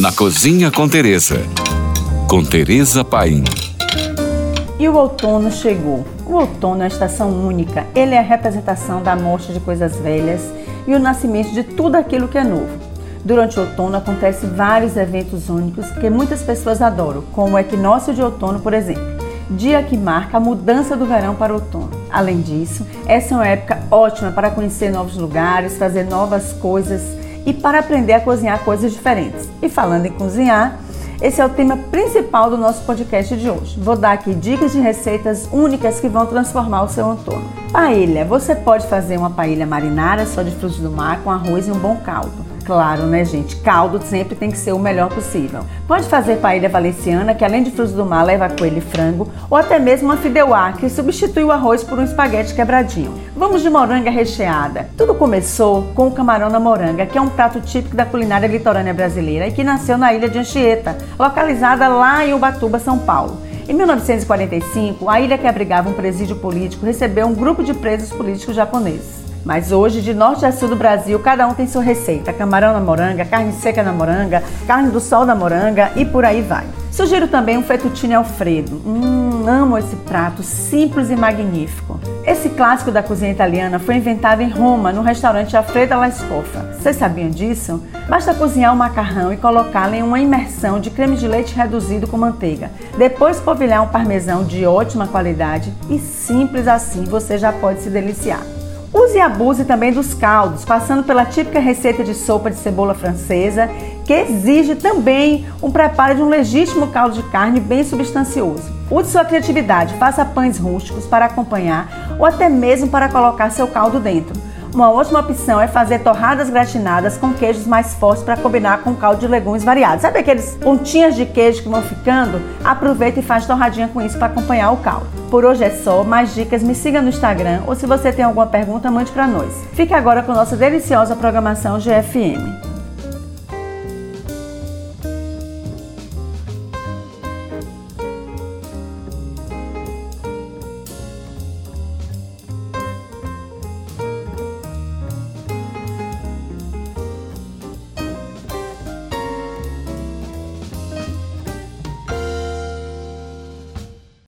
Na Cozinha com Teresa. Com Teresa Paim. E o outono chegou. O outono é uma estação única. Ele é a representação da morte de coisas velhas e o nascimento de tudo aquilo que é novo. Durante o outono acontecem vários eventos únicos que muitas pessoas adoram, como o equinócio de outono, por exemplo dia que marca a mudança do verão para o outono. Além disso, essa é uma época ótima para conhecer novos lugares, fazer novas coisas e para aprender a cozinhar coisas diferentes. E falando em cozinhar, esse é o tema principal do nosso podcast de hoje. Vou dar aqui dicas de receitas únicas que vão transformar o seu outono. Paella. Você pode fazer uma paella marinara só de frutos do mar com arroz e um bom caldo claro, né, gente? Caldo sempre tem que ser o melhor possível. Pode fazer paella valenciana, que além de frutos do mar leva coelho e frango, ou até mesmo uma fideuá, que substitui o arroz por um espaguete quebradinho. Vamos de moranga recheada. Tudo começou com o camarão na moranga, que é um prato típico da culinária litorânea brasileira e que nasceu na ilha de Anchieta, localizada lá em Ubatuba, São Paulo. Em 1945, a ilha que abrigava um presídio político recebeu um grupo de presos políticos japoneses. Mas hoje, de norte a sul do Brasil, cada um tem sua receita: camarão na moranga, carne seca na moranga, carne do sol na moranga e por aí vai. Sugiro também um fettuccine alfredo. Hum, amo esse prato simples e magnífico. Esse clássico da cozinha italiana foi inventado em Roma, no restaurante Alfredo alla Scoffa. Vocês sabiam disso? Basta cozinhar o macarrão e colocá-lo em uma imersão de creme de leite reduzido com manteiga. Depois polvilhar um parmesão de ótima qualidade e simples assim você já pode se deliciar. Use e abuse também dos caldos, passando pela típica receita de sopa de cebola francesa, que exige também um preparo de um legítimo caldo de carne bem substancioso. Use sua criatividade, faça pães rústicos para acompanhar ou até mesmo para colocar seu caldo dentro. Uma ótima opção é fazer torradas gratinadas com queijos mais fortes para combinar com caldo de legumes variados. Sabe aqueles pontinhas de queijo que vão ficando? Aproveita e faz torradinha com isso para acompanhar o caldo. Por hoje é só, mais dicas me siga no Instagram ou se você tem alguma pergunta, mande para nós. Fique agora com nossa deliciosa programação GFM.